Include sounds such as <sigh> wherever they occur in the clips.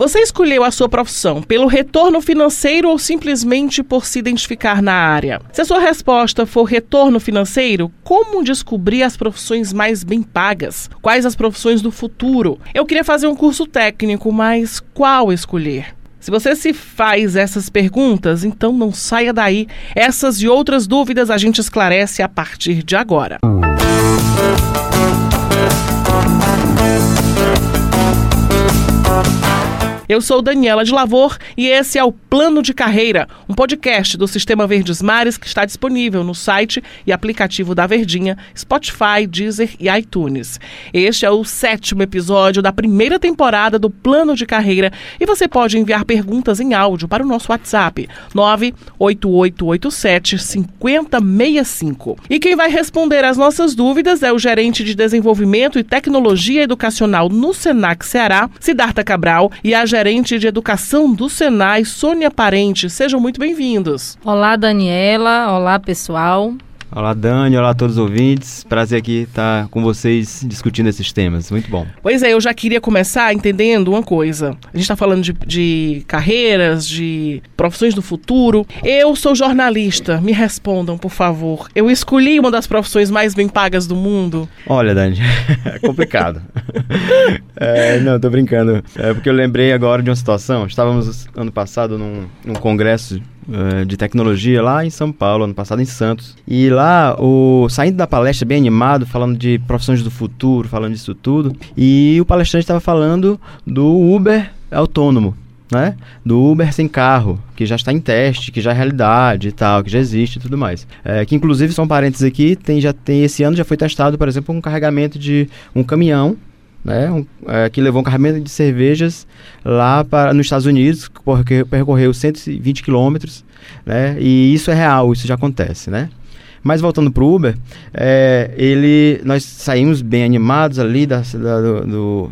Você escolheu a sua profissão pelo retorno financeiro ou simplesmente por se identificar na área? Se a sua resposta for retorno financeiro, como descobrir as profissões mais bem pagas? Quais as profissões do futuro? Eu queria fazer um curso técnico, mas qual escolher? Se você se faz essas perguntas, então não saia daí. Essas e outras dúvidas a gente esclarece a partir de agora. Música Eu sou Daniela de Lavor e esse é o Plano de Carreira, um podcast do Sistema Verdes Mares que está disponível no site e aplicativo da Verdinha, Spotify, Deezer e iTunes. Este é o sétimo episódio da primeira temporada do Plano de Carreira e você pode enviar perguntas em áudio para o nosso WhatsApp 98887 5065. E quem vai responder às nossas dúvidas é o gerente de desenvolvimento e tecnologia educacional no Senac Ceará, Siddhartha Cabral, e a gerente gerente de educação do Senai, Sônia Parente. Sejam muito bem-vindos. Olá, Daniela. Olá, pessoal. Olá, Dani. Olá a todos os ouvintes. Prazer aqui estar com vocês discutindo esses temas. Muito bom. Pois é, eu já queria começar entendendo uma coisa. A gente está falando de, de, carreiras, de profissões do futuro. Eu sou jornalista. Me respondam, por favor. Eu escolhi uma das profissões mais bem pagas do mundo. Olha, Dani, <laughs> é complicado. <laughs> é, não, tô brincando. É porque eu lembrei agora de uma situação. Estávamos ano passado num, num congresso uh, de tecnologia lá em São Paulo, ano passado em Santos. E lá, o saindo da palestra bem animado, falando de profissões do futuro, falando disso tudo, e o palestrante estava falando do Uber autônomo. Né? Do Uber sem carro, que já está em teste, que já é realidade e tal, que já existe e tudo mais. É, que inclusive, são parênteses aqui, tem, já tem esse ano já foi testado, por exemplo, um carregamento de um caminhão né, um, é, que levou um carregamento de cervejas lá para nos Estados Unidos, porque percorreu 120 quilômetros, né, e isso é real, isso já acontece, né. Mas voltando para o Uber, é, ele, nós saímos bem animados ali da, da do, do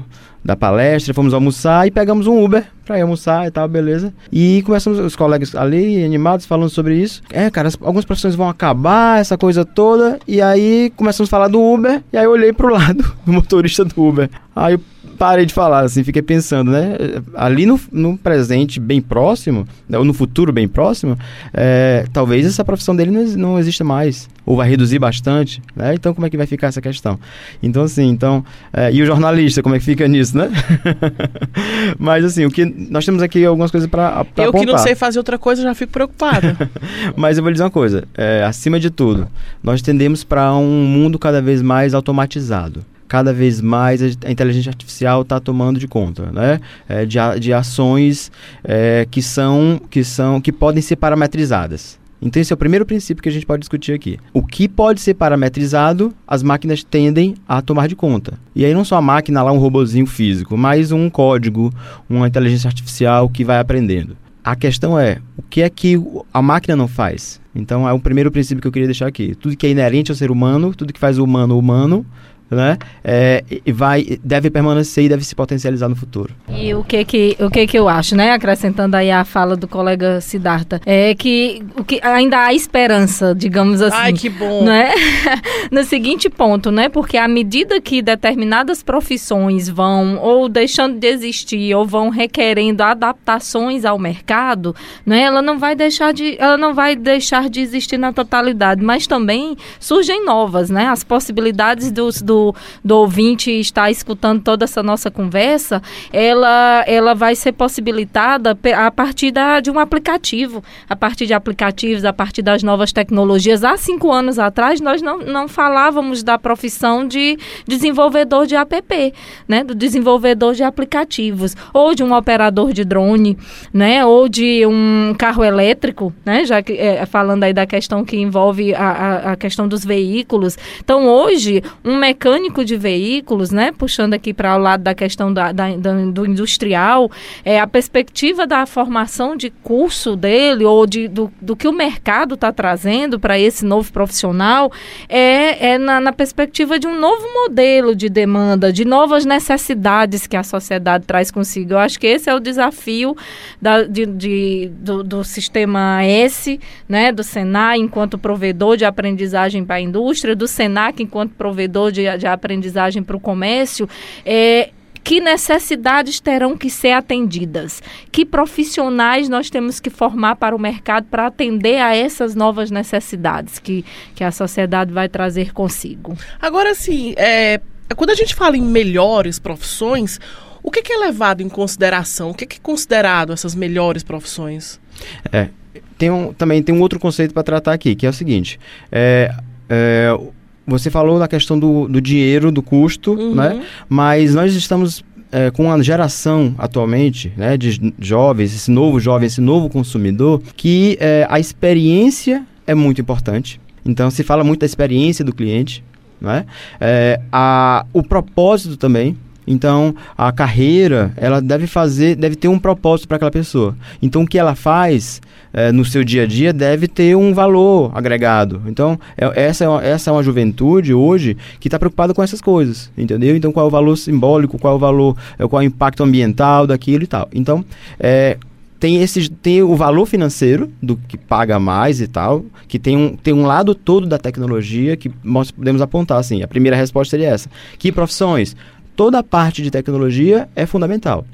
da palestra, fomos almoçar e pegamos um Uber pra ir almoçar e tal, beleza. E começamos os colegas ali, animados, falando sobre isso. É, cara, algumas profissões vão acabar, essa coisa toda. E aí começamos a falar do Uber, e aí eu olhei pro <laughs> lado do motorista do Uber. Aí eu parei de falar, assim, fiquei pensando, né? Ali no, no presente bem próximo, ou no futuro bem próximo, é, talvez essa profissão dele não, não exista mais, ou vai reduzir bastante, né? Então, como é que vai ficar essa questão? Então, assim, então... É, e o jornalista, como é que fica nisso, né? <laughs> Mas, assim, o que... Nós temos aqui algumas coisas para Eu apontar. que não sei fazer outra coisa, já fico preocupado. <laughs> Mas eu vou lhe dizer uma coisa, é, acima de tudo, nós tendemos para um mundo cada vez mais automatizado cada vez mais a inteligência artificial está tomando de conta, né? É, de, de ações é, que são que são que podem ser parametrizadas. Então esse é o primeiro princípio que a gente pode discutir aqui. O que pode ser parametrizado, as máquinas tendem a tomar de conta. E aí não só a máquina lá um robozinho físico, mas um código, uma inteligência artificial que vai aprendendo. A questão é, o que é que a máquina não faz? Então é o primeiro princípio que eu queria deixar aqui. Tudo que é inerente ao ser humano, tudo que faz o humano humano, né? É, e vai, deve permanecer e deve se potencializar no futuro. E o que que, o que que eu acho, né? Acrescentando aí a fala do colega Siddhartha, é que, o que ainda há esperança, digamos assim. Ai, que bom. Né? <laughs> no seguinte ponto, né? Porque à medida que determinadas profissões vão ou deixando de existir ou vão requerendo adaptações ao mercado, né? Ela não vai deixar de, ela não vai deixar de existir na totalidade, mas também surgem novas, né? As possibilidades dos, do do, ouvinte está escutando toda essa nossa conversa, ela, ela vai ser possibilitada a partir da, de um aplicativo, a partir de aplicativos, a partir das novas tecnologias. Há cinco anos atrás, nós não, não falávamos da profissão de desenvolvedor de app, né? do desenvolvedor de aplicativos, ou de um operador de drone, né? ou de um carro elétrico, né? já que, é, falando aí da questão que envolve a, a, a questão dos veículos. Então, hoje, um mecânico mecânico de veículos, né, puxando aqui para o lado da questão da, da, do industrial, é, a perspectiva da formação de curso dele ou de, do, do que o mercado está trazendo para esse novo profissional é, é na, na, perspectiva de um novo modelo de demanda, de novas necessidades que a sociedade traz consigo. Eu acho que esse é o desafio da, de, de do, do, sistema S, né, do Senai enquanto provedor de aprendizagem para a indústria, do Senac enquanto provedor de de aprendizagem para o comércio, é, que necessidades terão que ser atendidas, que profissionais nós temos que formar para o mercado para atender a essas novas necessidades que, que a sociedade vai trazer consigo. Agora, sim, é, quando a gente fala em melhores profissões, o que, que é levado em consideração? O que, que é considerado essas melhores profissões? É, tem um, também tem um outro conceito para tratar aqui, que é o seguinte: é, é, você falou da questão do, do dinheiro, do custo, uhum. né? Mas nós estamos é, com uma geração atualmente, né, de jovens, esse novo jovem, esse novo consumidor, que é, a experiência é muito importante. Então se fala muito da experiência do cliente, né? É, a, o propósito também. Então, a carreira, ela deve fazer, deve ter um propósito para aquela pessoa. Então, o que ela faz é, no seu dia a dia deve ter um valor agregado. Então, é, essa, é uma, essa é uma juventude hoje que está preocupada com essas coisas, entendeu? Então, qual é o valor simbólico, qual é o valor, é, qual é o impacto ambiental daquilo e tal. Então, é, tem, esse, tem o valor financeiro do que paga mais e tal, que tem um, tem um lado todo da tecnologia que nós podemos apontar assim. A primeira resposta seria essa. Que profissões? Toda a parte de tecnologia é fundamental.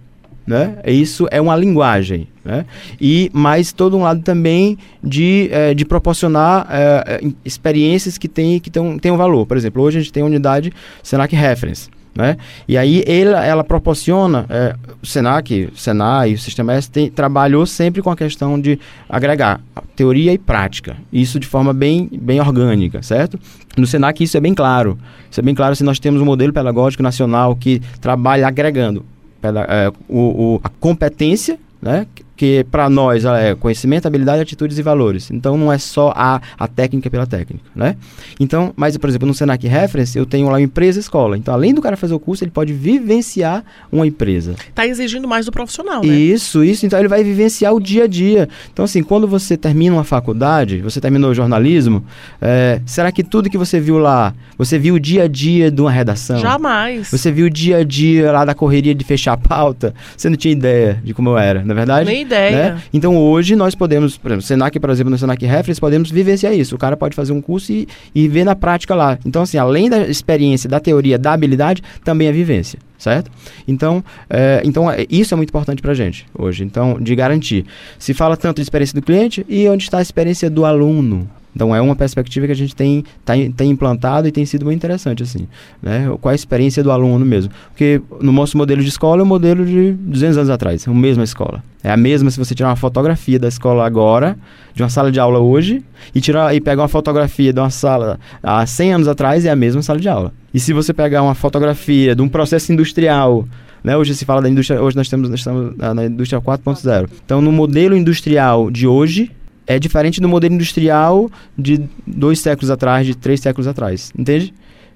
Né? Isso é uma linguagem, né? E mais todo um lado também de, é, de proporcionar é, experiências que têm que tem, tem um valor. Por exemplo, hoje a gente tem a unidade Senac Reference. Né? E aí ela, ela proporciona, é, o Senac, Senai, o Sistema S tem, trabalhou sempre com a questão de agregar teoria e prática, isso de forma bem, bem orgânica, certo? No Senac isso é bem claro, isso é bem claro se nós temos um modelo pedagógico nacional que trabalha agregando é, o, o, a competência né? Que para nós é conhecimento, habilidade, atitudes e valores. Então não é só a, a técnica pela técnica, né? Então, mas por exemplo, no Senac Reference eu tenho lá empresa escola. Então, além do cara fazer o curso, ele pode vivenciar uma empresa. Está exigindo mais do profissional, né? Isso, isso. Então ele vai vivenciar o dia a dia. Então assim, quando você termina uma faculdade, você terminou o jornalismo, é, será que tudo que você viu lá, você viu o dia a dia de uma redação? Jamais. Você viu o dia a dia lá da correria de fechar a pauta? Você não tinha ideia de como eu era, na é verdade? Nem ideia. Né? Então hoje nós podemos, por exemplo, Senac, por exemplo, no Senac Reference, podemos vivenciar isso. O cara pode fazer um curso e, e ver na prática lá. Então, assim, além da experiência, da teoria, da habilidade, também a vivência certo? Então, é, então é, isso é muito importante para a gente hoje. Então, de garantir. Se fala tanto de experiência do cliente e onde está a experiência do aluno, então é uma perspectiva que a gente tem, tá, tem implantado e tem sido muito interessante, assim. Né? Qual a experiência do aluno mesmo? Porque no nosso modelo de escola é o modelo de 200 anos atrás, é a mesma escola. É a mesma se você tirar uma fotografia da escola agora, de uma sala de aula hoje, e, tirar, e pegar uma fotografia de uma sala há 100 anos atrás, é a mesma sala de aula. E se você pegar uma fotografia de um processo industrial né? Hoje se fala da indústria, hoje nós, temos, nós estamos na indústria 4.0. Então, no modelo industrial de hoje, é diferente do modelo industrial de dois séculos atrás, de três séculos atrás, entende?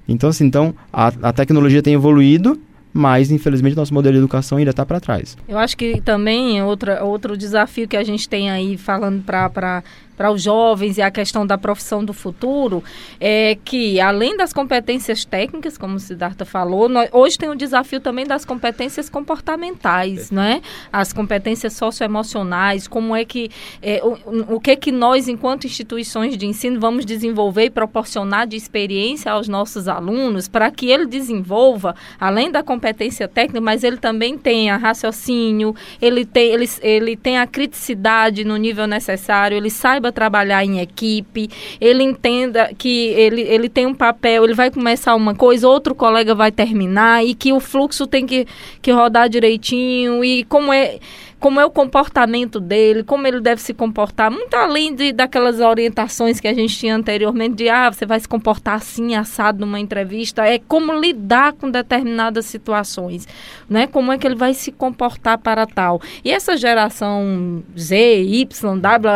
Então, assim, então a, a tecnologia tem evoluído, mas infelizmente nosso modelo de educação ainda está para trás. Eu acho que também outra, outro desafio que a gente tem aí falando para para os jovens e a questão da profissão do futuro, é que além das competências técnicas, como o Siddhartha falou, nós, hoje tem o desafio também das competências comportamentais, não é? As competências socioemocionais, como é que é, o, o que que nós, enquanto instituições de ensino, vamos desenvolver e proporcionar de experiência aos nossos alunos para que ele desenvolva, além da competência técnica, mas ele também tenha raciocínio, ele tem, ele, ele tem a criticidade no nível necessário, ele saiba saiba trabalhar em equipe, ele entenda que ele, ele tem um papel, ele vai começar uma coisa, outro colega vai terminar e que o fluxo tem que, que rodar direitinho e como é como é o comportamento dele, como ele deve se comportar, muito além de, daquelas orientações que a gente tinha anteriormente de ah, você vai se comportar assim, assado numa entrevista, é como lidar com determinadas situações, né? Como é que ele vai se comportar para tal. E essa geração Z, Y, W,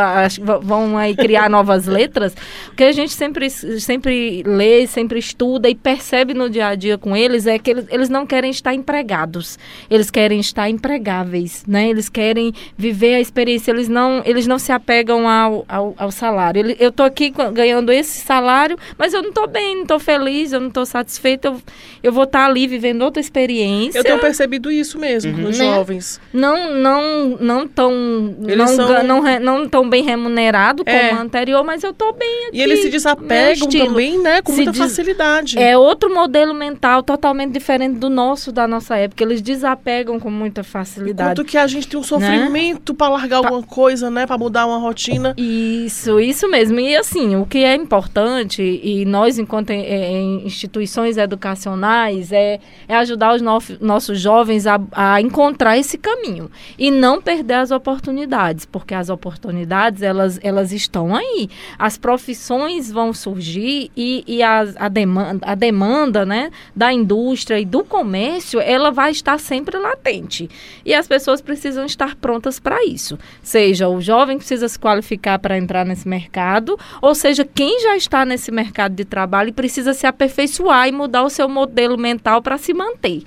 vão aí criar <laughs> novas letras, que a gente sempre, sempre lê, sempre estuda e percebe no dia a dia com eles é que eles, eles não querem estar empregados, eles querem estar empregáveis, né? Eles querem viver a experiência, eles não, eles não se apegam ao, ao, ao salário. Eu estou aqui ganhando esse salário, mas eu não estou bem, não estou feliz, eu não estou satisfeita, eu, eu vou estar tá ali vivendo outra experiência. Eu tenho percebido isso mesmo uhum. nos né? jovens. Não, não, não tão, não, são... não, não tão bem remunerado como é. o anterior, mas eu estou bem aqui. E eles se desapegam também, né, com se muita facilidade. É outro modelo mental totalmente diferente do nosso, da nossa época. Eles desapegam com muita facilidade. Enquanto que a gente tem um sofrimento né? para largar pra... alguma coisa, né? Para mudar uma rotina. Isso, isso mesmo. E assim, o que é importante, e nós, enquanto em, em instituições educacionais, é, é ajudar os no, nossos jovens a, a encontrar esse caminho. E não perder as oportunidades, porque as oportunidades, elas, elas estão aí. As profissões vão surgir e, e a, a, demanda, a demanda né, da indústria e do comércio, ela vai estar sempre latente. E as pessoas precisam estar prontas para isso. Seja o jovem que precisa se qualificar para entrar nesse mercado, ou seja, quem já está nesse mercado de trabalho e precisa se aperfeiçoar e mudar o seu modelo mental para se manter.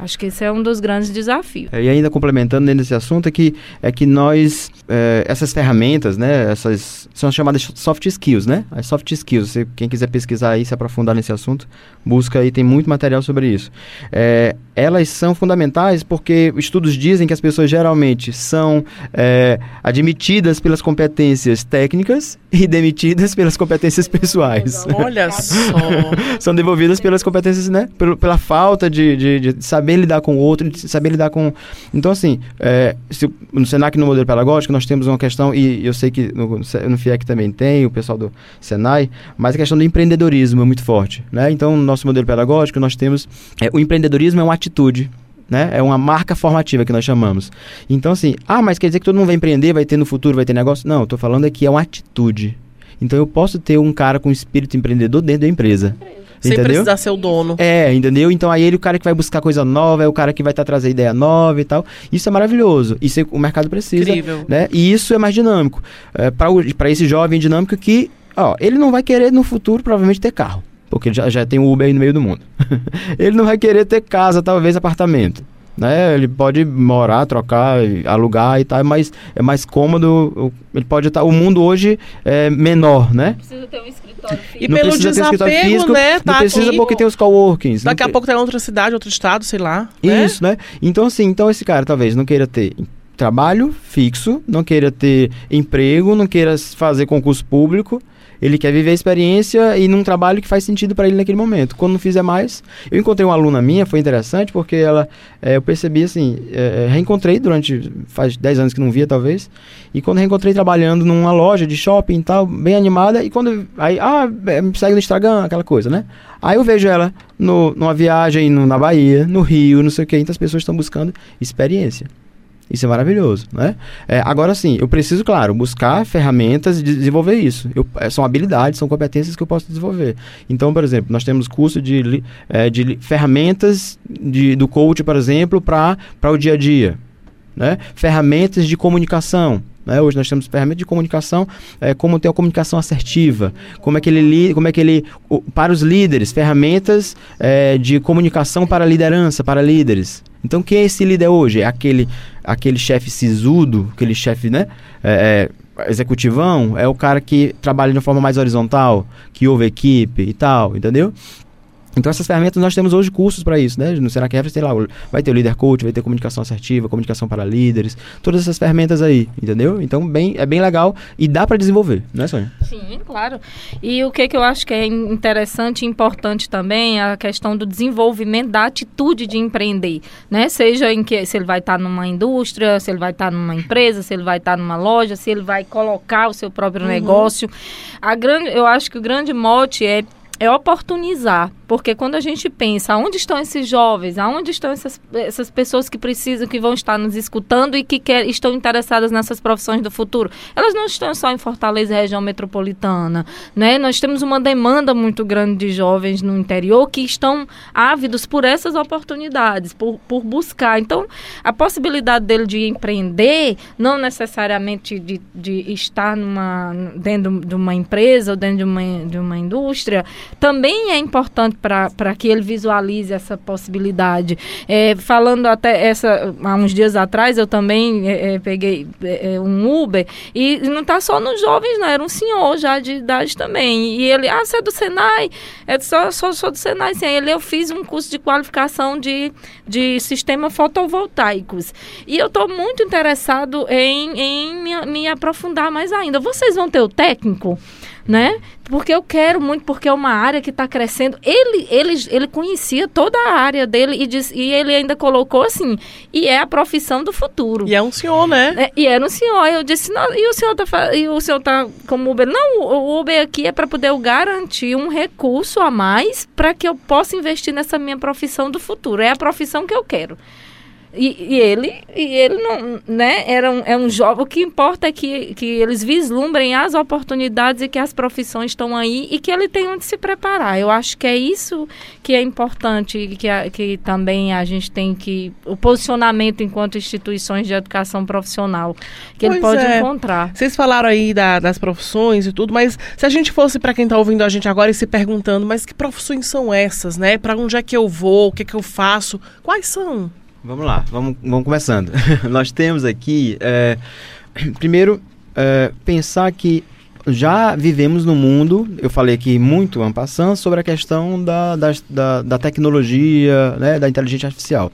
Acho que esse é um dos grandes desafios. É, e ainda complementando desse assunto é que, é que nós, é, essas ferramentas, né, essas são chamadas soft skills, né? As soft skills, se, quem quiser pesquisar aí, se aprofundar nesse assunto, busca aí, tem muito material sobre isso. É, elas são fundamentais porque estudos dizem que as pessoas geralmente são é, admitidas pelas competências técnicas e demitidas pelas competências pessoais. Olha só! <laughs> são devolvidas pelas competências, né? Pela, pela falta de, de, de saber saber lidar com o outro, de saber lidar com. Então, assim, é, se, no Senac, no modelo pedagógico, nós temos uma questão, e eu sei que no, no FIEC também tem, o pessoal do Senai, mas a questão do empreendedorismo é muito forte. Né? Então, no nosso modelo pedagógico, nós temos. É, o empreendedorismo é uma atitude. Né? É uma marca formativa que nós chamamos. Então, assim, ah, mas quer dizer que todo mundo vai empreender, vai ter no futuro, vai ter negócio? Não, eu estou falando aqui é uma atitude. Então, eu posso ter um cara com espírito empreendedor dentro da empresa. Sem entendeu? precisar ser o dono. É, entendeu? Então aí ele é o cara que vai buscar coisa nova, é o cara que vai estar tá trazendo ideia nova e tal. Isso é maravilhoso. Isso é, o mercado precisa. Incrível. Né? E isso é mais dinâmico. É, para esse jovem dinâmico que, ó, ele não vai querer no futuro provavelmente ter carro. Porque ele já, já tem o Uber aí no meio do mundo. <laughs> ele não vai querer ter casa, talvez apartamento né? Ele pode morar, trocar, alugar e tal, mas é mais cômodo. Ele pode estar. O mundo hoje é menor, né? Precisa ter um escritório físico. E não pelo desapego, físico, né? Tá não precisa aqui, porque tem os coworkings. Daqui a pouco tá em outra cidade, outro estado, sei lá. Né? Isso, né? Então, assim, então esse cara talvez não queira ter trabalho fixo, não queira ter emprego, não queira fazer concurso público ele quer viver a experiência e num trabalho que faz sentido para ele naquele momento. Quando não fizer mais, eu encontrei uma aluna minha, foi interessante porque ela, é, eu percebi assim, é, reencontrei durante faz 10 anos que não via talvez, e quando reencontrei trabalhando numa loja de shopping e tal, bem animada, e quando aí, ah, me segue no Instagram, aquela coisa, né? Aí eu vejo ela no, numa viagem no, na Bahia, no Rio, não sei o que, então as pessoas estão buscando experiência. Isso é maravilhoso, né? É, agora sim, eu preciso, claro, buscar ferramentas e desenvolver isso. Eu, é, são habilidades, são competências que eu posso desenvolver. Então, por exemplo, nós temos curso de, é, de ferramentas de, do coach, por exemplo, para o dia a dia. Né? Ferramentas de comunicação. Né? Hoje nós temos ferramentas de comunicação, é, como ter a comunicação assertiva, como é que ele, como é que ele o, para os líderes, ferramentas é, de comunicação para liderança, para líderes. Então, quem é esse líder hoje? É aquele, aquele chefe sisudo, aquele chefe, né? É, é, executivão, é o cara que trabalha de uma forma mais horizontal, que ouve equipe e tal, entendeu? Então essas ferramentas nós temos hoje cursos para isso, né? No Senac Reference tem lá, vai ter o líder coach, vai ter comunicação assertiva, comunicação para líderes, todas essas ferramentas aí, entendeu? Então bem, é bem legal e dá para desenvolver, né, Sônia? Sim, claro. E o que, que eu acho que é interessante e importante também é a questão do desenvolvimento da atitude de empreender, né? Seja em que se ele vai estar tá numa indústria, se ele vai estar tá numa empresa, se ele vai estar tá numa loja, se ele vai colocar o seu próprio uhum. negócio. A grande, eu acho que o grande mote é é oportunizar, porque quando a gente pensa onde estão esses jovens, aonde estão essas, essas pessoas que precisam, que vão estar nos escutando e que quer, estão interessadas nessas profissões do futuro, elas não estão só em Fortaleza, região metropolitana, né? Nós temos uma demanda muito grande de jovens no interior que estão ávidos por essas oportunidades, por, por buscar. Então, a possibilidade dele de empreender, não necessariamente de, de estar numa, dentro de uma empresa ou dentro de uma, de uma indústria, também é importante para que ele visualize essa possibilidade. É, falando até essa, há uns dias atrás, eu também é, é peguei é, é, um Uber e não está só nos jovens, não, era um senhor já de idade também. E ele, ah, você é do Senai? É só, só sou do Senai, sim. Ele, eu fiz um curso de qualificação de, de sistema fotovoltaicos. E eu estou muito interessado em, em me, me aprofundar mais ainda. Vocês vão ter o técnico? Né? Porque eu quero muito, porque é uma área que está crescendo. Ele, ele, ele conhecia toda a área dele e, diz, e ele ainda colocou assim, e é a profissão do futuro. E é um senhor, né? É, e era um senhor. Eu disse, não, e o senhor tá, e o senhor tá como Uber? Não, o Uber aqui é para poder garantir um recurso a mais para que eu possa investir nessa minha profissão do futuro. É a profissão que eu quero. E, e, ele, e ele não, né, era um, é um jovem. O que importa é que, que eles vislumbrem as oportunidades e que as profissões estão aí e que ele tem onde se preparar. Eu acho que é isso que é importante que, a, que também a gente tem que. O posicionamento enquanto instituições de educação profissional que pois ele pode é. encontrar. Vocês falaram aí da, das profissões e tudo, mas se a gente fosse para quem está ouvindo a gente agora e se perguntando, mas que profissões são essas, né? Para onde é que eu vou? O que é que eu faço? Quais são? Vamos lá, vamos, vamos começando. <laughs> Nós temos aqui, é, primeiro, é, pensar que já vivemos no mundo, eu falei aqui muito, ano passando, sobre a questão da, da, da, da tecnologia, né, da inteligência artificial.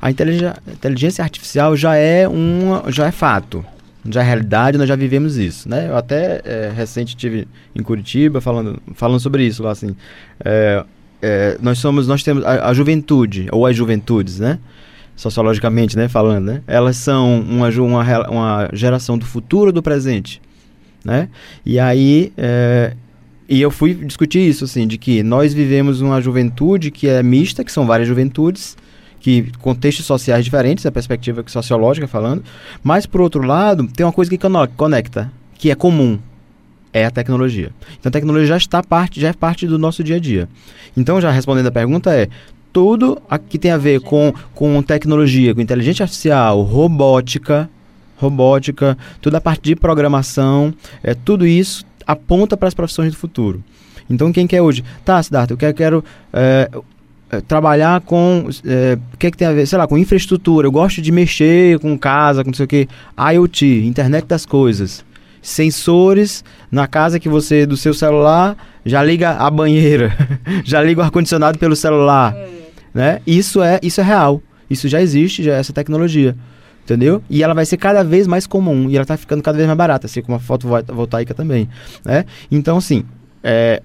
A inteligência, inteligência artificial já é, uma, já é fato, já é realidade, nós já vivemos isso, né? Eu até é, recente tive em Curitiba falando, falando sobre isso lá, assim, é, é, nós somos, nós temos a, a juventude, ou as juventudes, né? Sociologicamente, né, falando, né? Elas são uma, uma, uma geração do futuro do presente, né? E aí, é, e eu fui discutir isso, assim, de que nós vivemos uma juventude que é mista, que são várias juventudes, que contextos sociais diferentes, a perspectiva sociológica falando, mas por outro lado, tem uma coisa que conecta, que é comum, é a tecnologia. Então a tecnologia já está parte, já é parte do nosso dia a dia. Então, já respondendo a pergunta é, tudo que tem a ver com, com tecnologia, com inteligência artificial, robótica, robótica, toda a parte de programação, é, tudo isso aponta para as profissões do futuro. Então, quem quer hoje? Tá, Siddhartha, eu quero, quero é, é, trabalhar com. É, o que, é que tem a ver? Sei lá, com infraestrutura. Eu gosto de mexer com casa, com não sei o que. IoT, internet das coisas. Sensores na casa que você, do seu celular, já liga a banheira, <laughs> já liga o ar-condicionado pelo celular. É né? Isso é, isso é real. Isso já existe, já é essa tecnologia. Entendeu? E ela vai ser cada vez mais comum e ela está ficando cada vez mais barata, assim como a fotovoltaica também, né? Então, assim, é,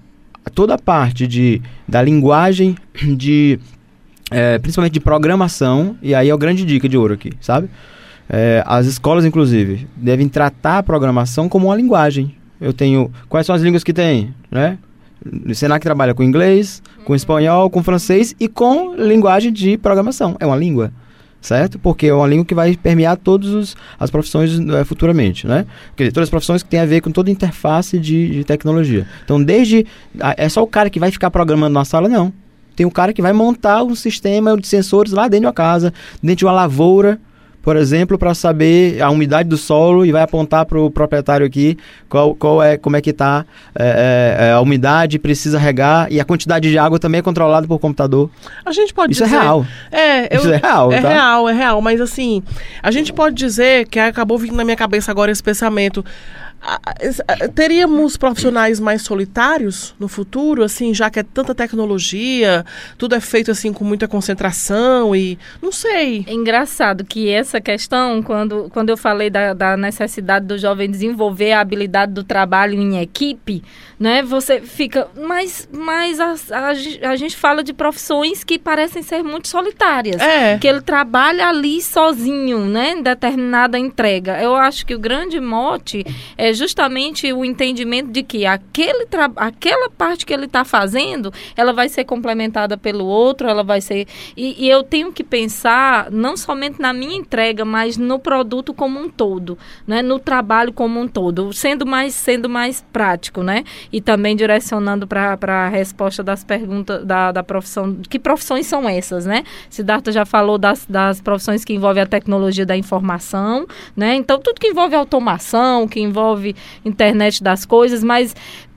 toda a parte de, da linguagem, de é, principalmente de programação, e aí é a grande dica de ouro aqui, sabe? É, as escolas, inclusive, devem tratar a programação como uma linguagem. Eu tenho. Quais são as línguas que tem? Né? O Senac trabalha com inglês, com espanhol, com francês e com linguagem de programação. É uma língua, certo? Porque é uma língua que vai permear todas as profissões é, futuramente, né? Quer dizer, todas as profissões que têm a ver com toda a interface de, de tecnologia. Então, desde... É só o cara que vai ficar programando na sala, não. Tem um cara que vai montar um sistema de sensores lá dentro de uma casa, dentro de uma lavoura, por exemplo, para saber a umidade do solo e vai apontar para o proprietário aqui qual, qual é, como é que está é, é, é, a umidade, precisa regar e a quantidade de água também é controlada por computador. A gente pode Isso é dizer, é real. É, eu, Isso é real, É tá? real, é real, mas assim, a gente pode dizer que acabou vindo na minha cabeça agora esse pensamento teríamos profissionais mais solitários no futuro, assim, já que é tanta tecnologia, tudo é feito assim com muita concentração e não sei. É engraçado que essa questão, quando, quando eu falei da, da necessidade do jovem desenvolver a habilidade do trabalho em equipe, né? Você fica, mas, mas a, a, a gente fala de profissões que parecem ser muito solitárias, é. que ele trabalha ali sozinho, né? Em determinada entrega. Eu acho que o grande mote é justamente o entendimento de que aquele aquela parte que ele está fazendo, ela vai ser complementada pelo outro, ela vai ser. E, e, eu tenho que pensar não somente na minha entrega, mas no produto como um todo, né? no trabalho como um todo, sendo mais, sendo mais prático, né? E também direcionando para a resposta das perguntas da, da profissão. Que profissões são essas, né? Siddhartha já falou das, das profissões que envolvem a tecnologia da informação, né? Então, tudo que envolve automação, que envolve internet das coisas, mas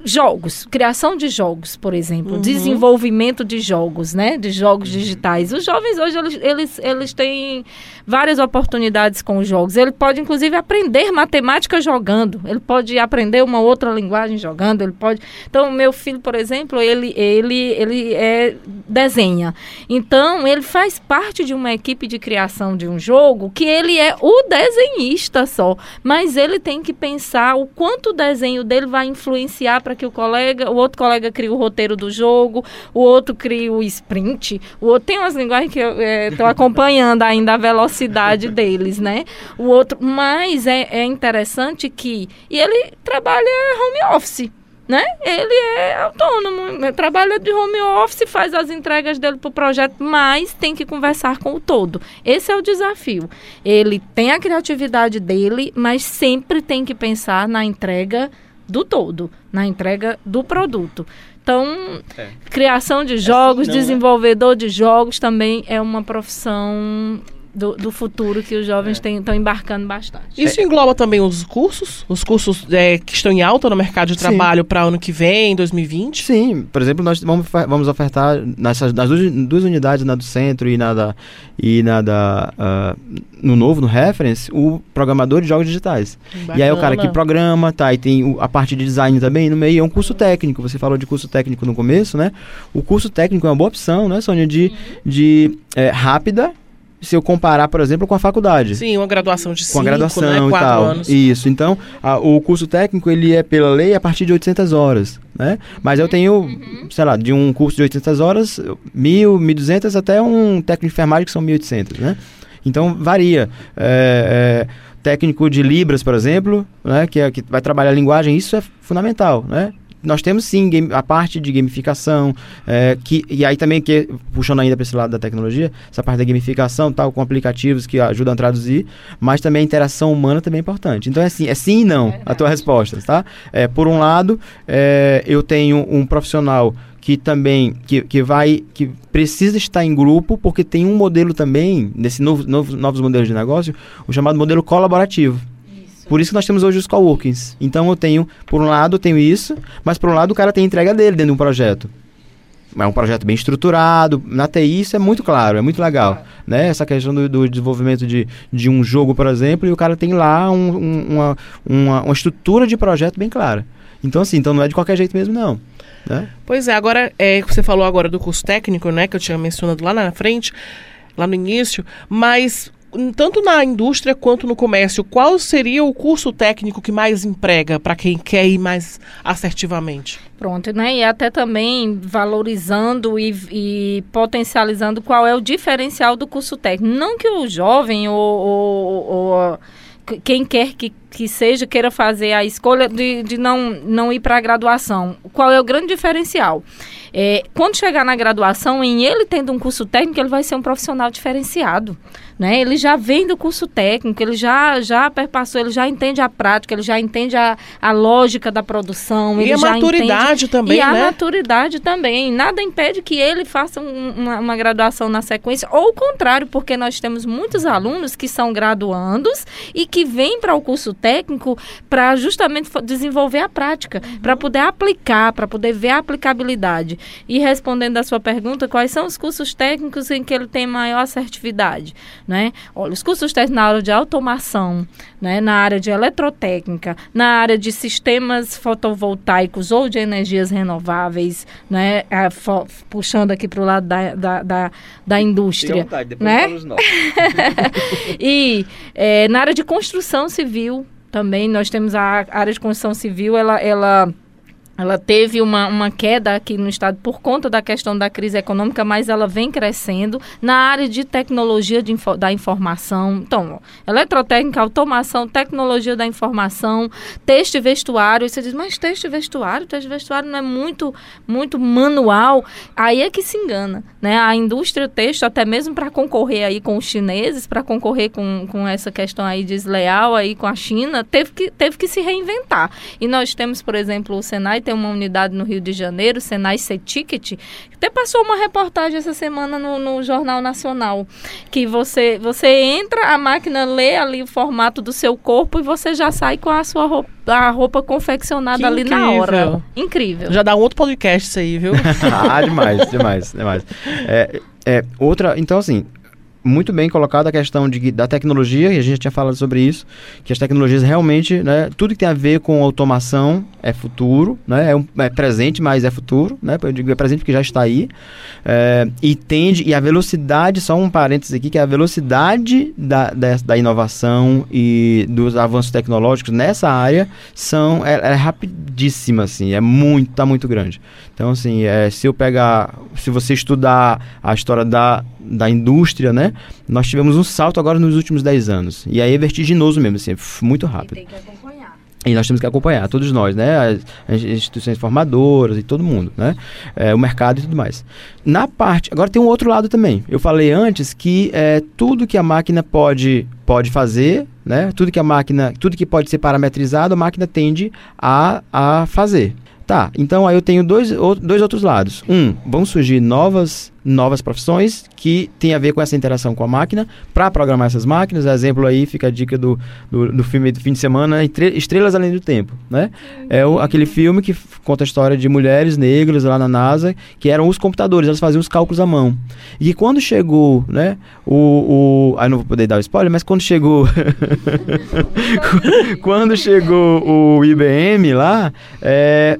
jogos, criação de jogos, por exemplo, uhum. desenvolvimento de jogos, né? De jogos digitais. Os jovens hoje, eles, eles, eles têm várias oportunidades com os jogos. Ele pode, inclusive, aprender matemática jogando. Ele pode aprender uma outra linguagem jogando. Ele pode... Então, meu filho, por exemplo, ele, ele, ele é, desenha. Então, ele faz parte de uma equipe de criação de um jogo que ele é o desenhista só. Mas ele tem que pensar o quanto o desenho dele vai influenciar para que o colega, o outro colega crie o roteiro do jogo, o outro crie o sprint, o outro tem umas linguagens que eu estou é, <laughs> acompanhando ainda a velocidade deles, né? O outro, mas é, é interessante que e ele trabalha home office né? Ele é autônomo, trabalha de home office, faz as entregas dele para o projeto, mas tem que conversar com o todo. Esse é o desafio. Ele tem a criatividade dele, mas sempre tem que pensar na entrega do todo, na entrega do produto. Então, é. criação de jogos, é assim, não, né? desenvolvedor né? de jogos também é uma profissão do, do futuro que os jovens estão é. embarcando bastante. Isso engloba também os cursos? Os cursos é, que estão em alta no mercado de trabalho para ano que vem, 2020? Sim, por exemplo, nós vamos, vamos ofertar nessas, nas duas, duas unidades, na do centro e na da, e na da uh, no novo, no Reference, o programador de jogos digitais. Bacana. E aí é o cara que programa, tá, e tem a parte de design também, no meio é um curso técnico. Você falou de curso técnico no começo, né? O curso técnico é uma boa opção, né, Sônia, de, de é, rápida se eu comparar, por exemplo, com a faculdade. Sim, uma graduação de cinco, Com a graduação né? e tal. Anos. Isso. Então, a, o curso técnico, ele é pela lei a partir de 800 horas, né? Mas eu tenho, uhum. sei lá, de um curso de 800 horas, 1.000, 1.200 até um técnico de enfermagem que são 1.800, né? Então, varia. É, é, técnico de Libras, por exemplo, né? Que, é, que vai trabalhar a linguagem, isso é fundamental, né? Nós temos sim game, a parte de gamificação, é, que, e aí também, que, puxando ainda para esse lado da tecnologia, essa parte da gamificação, tal, com aplicativos que ajudam a traduzir, mas também a interação humana também é importante. Então é assim, é sim e não é a tua resposta, tá? É, por um lado, é, eu tenho um profissional que também que, que vai que precisa estar em grupo porque tem um modelo também nesse novo, novo novos modelos de negócio o chamado modelo colaborativo por isso que nós temos hoje os coworkings. Então eu tenho, por um lado, eu tenho isso, mas por um lado o cara tem a entrega dele dentro de um projeto. É um projeto bem estruturado. Na TI isso é muito claro, é muito legal. Né? Essa questão do, do desenvolvimento de, de um jogo, por exemplo, e o cara tem lá um, um, uma, uma, uma estrutura de projeto bem clara. Então, assim, então não é de qualquer jeito mesmo, não. Né? Pois é, agora, é, você falou agora do curso técnico, né, que eu tinha mencionado lá na frente, lá no início, mas tanto na indústria quanto no comércio, qual seria o curso técnico que mais emprega para quem quer ir mais assertivamente? Pronto, né? E até também valorizando e, e potencializando qual é o diferencial do curso técnico. Não que o jovem ou, ou, ou quem quer que, que seja queira fazer a escolha de, de não, não ir para a graduação. Qual é o grande diferencial? É, quando chegar na graduação, em ele tendo um curso técnico, ele vai ser um profissional diferenciado né? Ele já vem do curso técnico, ele já já perpassou, ele já entende a prática, ele já entende a, a lógica da produção. E a maturidade entende, também, e né? a maturidade também. Nada impede que ele faça um, uma, uma graduação na sequência, ou o contrário, porque nós temos muitos alunos que são graduandos e que vêm para o curso técnico para justamente desenvolver a prática, uhum. para poder aplicar, para poder ver a aplicabilidade. E respondendo à sua pergunta, quais são os cursos técnicos em que ele tem maior assertividade? Né? Olha, os cursos técnicos na área de automação, né? na área de eletrotécnica, na área de sistemas fotovoltaicos ou de energias renováveis, né? É, puxando aqui para o lado da, da, da, da indústria. Vontade, né? <laughs> e é, na área de construção civil também, nós temos a área de construção civil, ela... ela ela teve uma, uma queda aqui no estado por conta da questão da crise econômica, mas ela vem crescendo na área de tecnologia de info, da informação. Então, eletrotécnica, automação, tecnologia da informação, texto e vestuário. você diz, mas texto e vestuário? Texto e vestuário não é muito, muito manual. Aí é que se engana. Né? A indústria texto, até mesmo para concorrer aí com os chineses, para concorrer com, com essa questão aí desleal aí com a China, teve que, teve que se reinventar. E nós temos, por exemplo, o Senai tem uma unidade no Rio de Janeiro, Senai C-Ticket, até passou uma reportagem essa semana no, no, Jornal Nacional, que você, você entra, a máquina lê ali o formato do seu corpo e você já sai com a sua roupa, a roupa confeccionada Que ali na incrível. hora. Incrível. Já dá um outro podcast isso aí, viu? <laughs> ah, demais, demais, demais. É, é, outra, então assim, muito bem colocada a questão de, da tecnologia, e a gente tinha falado sobre isso, que as tecnologias realmente, né, tudo que tem a ver com automação é futuro, né, é, um, é presente, mas é futuro, né, eu digo é presente porque já está aí, é, e tende, e a velocidade, só um parênteses aqui, que a velocidade da, da, da inovação e dos avanços tecnológicos nessa área são, é, é rapidíssima, assim, é muito, tá muito grande. Então, assim, é, se eu pegar, se você estudar a história da, da indústria, né, nós tivemos um salto agora nos últimos 10 anos. E aí é vertiginoso mesmo, assim, é muito rápido. E tem que acompanhar. E nós temos que acompanhar, todos nós, né? As, as instituições formadoras e todo mundo, né? É, o mercado e tudo mais. Na parte. Agora tem um outro lado também. Eu falei antes que é, tudo que a máquina pode, pode fazer, né? Tudo que a máquina. Tudo que pode ser parametrizado, a máquina tende a, a fazer. Tá, então aí eu tenho dois, dois outros lados. Um, vão surgir novas, novas profissões que tem a ver com essa interação com a máquina para programar essas máquinas. Exemplo aí fica a dica do, do, do, filme do fim de semana, Estrelas Além do Tempo, né? É o, aquele filme que conta a história de mulheres negras lá na NASA que eram os computadores, elas faziam os cálculos à mão. E quando chegou, né, o... o aí não vou poder dar o spoiler, mas quando chegou... <laughs> <laughs> quando chegou o IBM lá, é,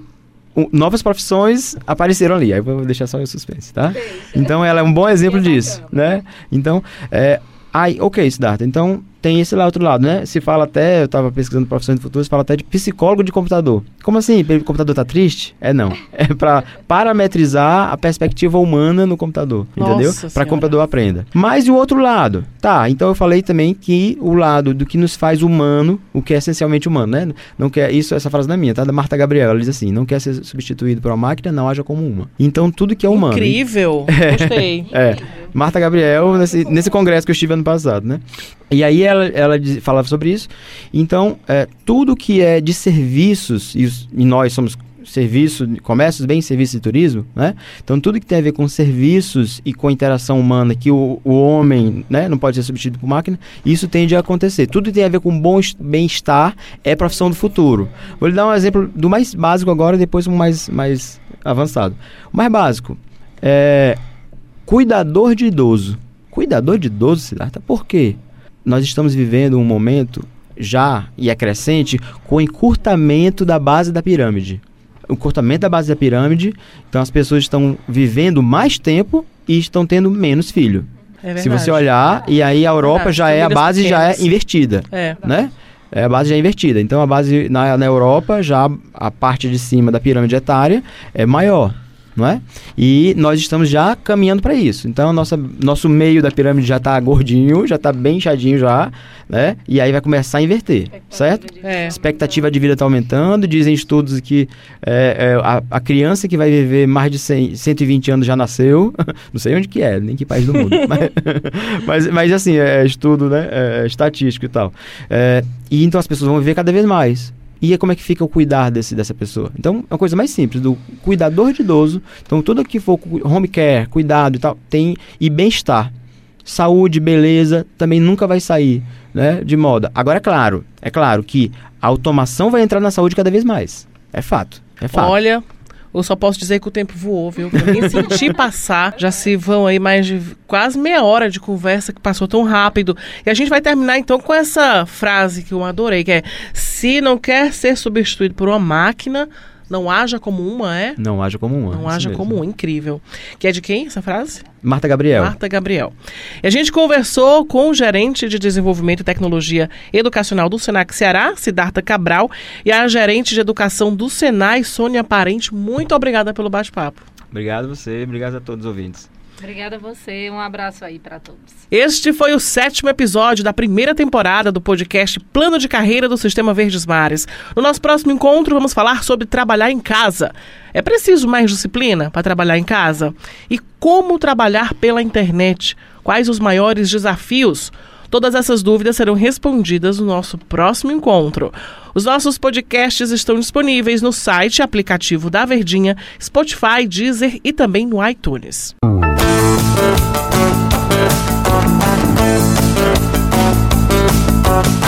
novas profissões apareceram ali. Aí eu vou deixar só o suspense, tá? Então ela é um bom exemplo disso, né? Então, é, aí, ok, Siddhartha. Então tem esse lá outro lado, né? Se fala até, eu estava pesquisando profissões se fala até de psicólogo de computador. Como assim? O computador tá triste? É não. <laughs> É para parametrizar a perspectiva humana no computador, Nossa entendeu? Para que o computador aprenda. Mas e o outro lado? Tá, então eu falei também que o lado do que nos faz humano, o que é essencialmente humano, né? Não quer isso, essa frase não é minha, tá? Da Marta Gabriel, ela diz assim: "Não quer ser substituído por uma máquina, não haja como uma". Então tudo que é humano. Incrível. <laughs> Gostei. É. Marta Gabriel nesse, nesse congresso que eu estive ano passado, né? E aí ela, ela diz, falava sobre isso. Então, é, tudo que é de serviços, e, e nós somos serviço, comércios, bem serviços e turismo, né? Então, tudo que tem a ver com serviços e com interação humana, que o, o homem né, não pode ser substituído por máquina, isso tende a acontecer. Tudo que tem a ver com bom bem-estar é profissão do futuro. Vou lhe dar um exemplo do mais básico agora, depois um mais, mais avançado. O mais básico é cuidador de idoso. Cuidador de idoso, Siddhartha, por quê? Nós estamos vivendo um momento já, e é crescente, com encurtamento da base da pirâmide. O encurtamento da base da pirâmide, então as pessoas estão vivendo mais tempo e estão tendo menos filho. É Se você olhar, e aí a Europa já é, a base já é invertida, É. né? É, a base já é invertida. Então a base na, na Europa, já a parte de cima da pirâmide etária é maior, não é? E nós estamos já caminhando para isso. Então nossa, nosso meio da pirâmide já está gordinho, já está bem inchadinho já, né? E aí vai começar a inverter, certo? É. Expectativa de vida está aumentando. Dizem estudos que é, é, a, a criança que vai viver mais de 100, 120 anos já nasceu. <laughs> Não sei onde que é, nem que país do mundo. <laughs> mas, mas, mas, assim, é estudo né, é estatístico e tal. É, e então as pessoas vão viver cada vez mais. E aí como é que fica o cuidar desse, dessa pessoa? Então, é uma coisa mais simples, do cuidador de idoso. Então, tudo que for home care, cuidado e tal, tem... E bem-estar. Saúde, beleza, também nunca vai sair né, de moda. Agora, é claro, é claro que a automação vai entrar na saúde cada vez mais. É fato, é fato. Olha, eu só posso dizer que o tempo voou, viu? Eu nem senti passar. Já se vão aí mais de quase meia hora de conversa que passou tão rápido. E a gente vai terminar então com essa frase que eu adorei, que é: se não quer ser substituído por uma máquina, não haja como uma, é? Não haja como uma. Não haja mesmo. como um, incrível. Que é de quem essa frase? Marta Gabriel. Marta Gabriel. E a gente conversou com o gerente de desenvolvimento e tecnologia educacional do Senac Ceará, Siddhartha Cabral, e a gerente de educação do Senai, Sônia Parente. Muito obrigada pelo bate-papo. Obrigado a você, obrigado a todos os ouvintes. Obrigada a você. Um abraço aí para todos. Este foi o sétimo episódio da primeira temporada do podcast Plano de Carreira do Sistema Verdes Mares. No nosso próximo encontro, vamos falar sobre trabalhar em casa. É preciso mais disciplina para trabalhar em casa? E como trabalhar pela internet? Quais os maiores desafios? Todas essas dúvidas serão respondidas no nosso próximo encontro. Os nossos podcasts estão disponíveis no site aplicativo da Verdinha, Spotify, Deezer e também no iTunes. Thank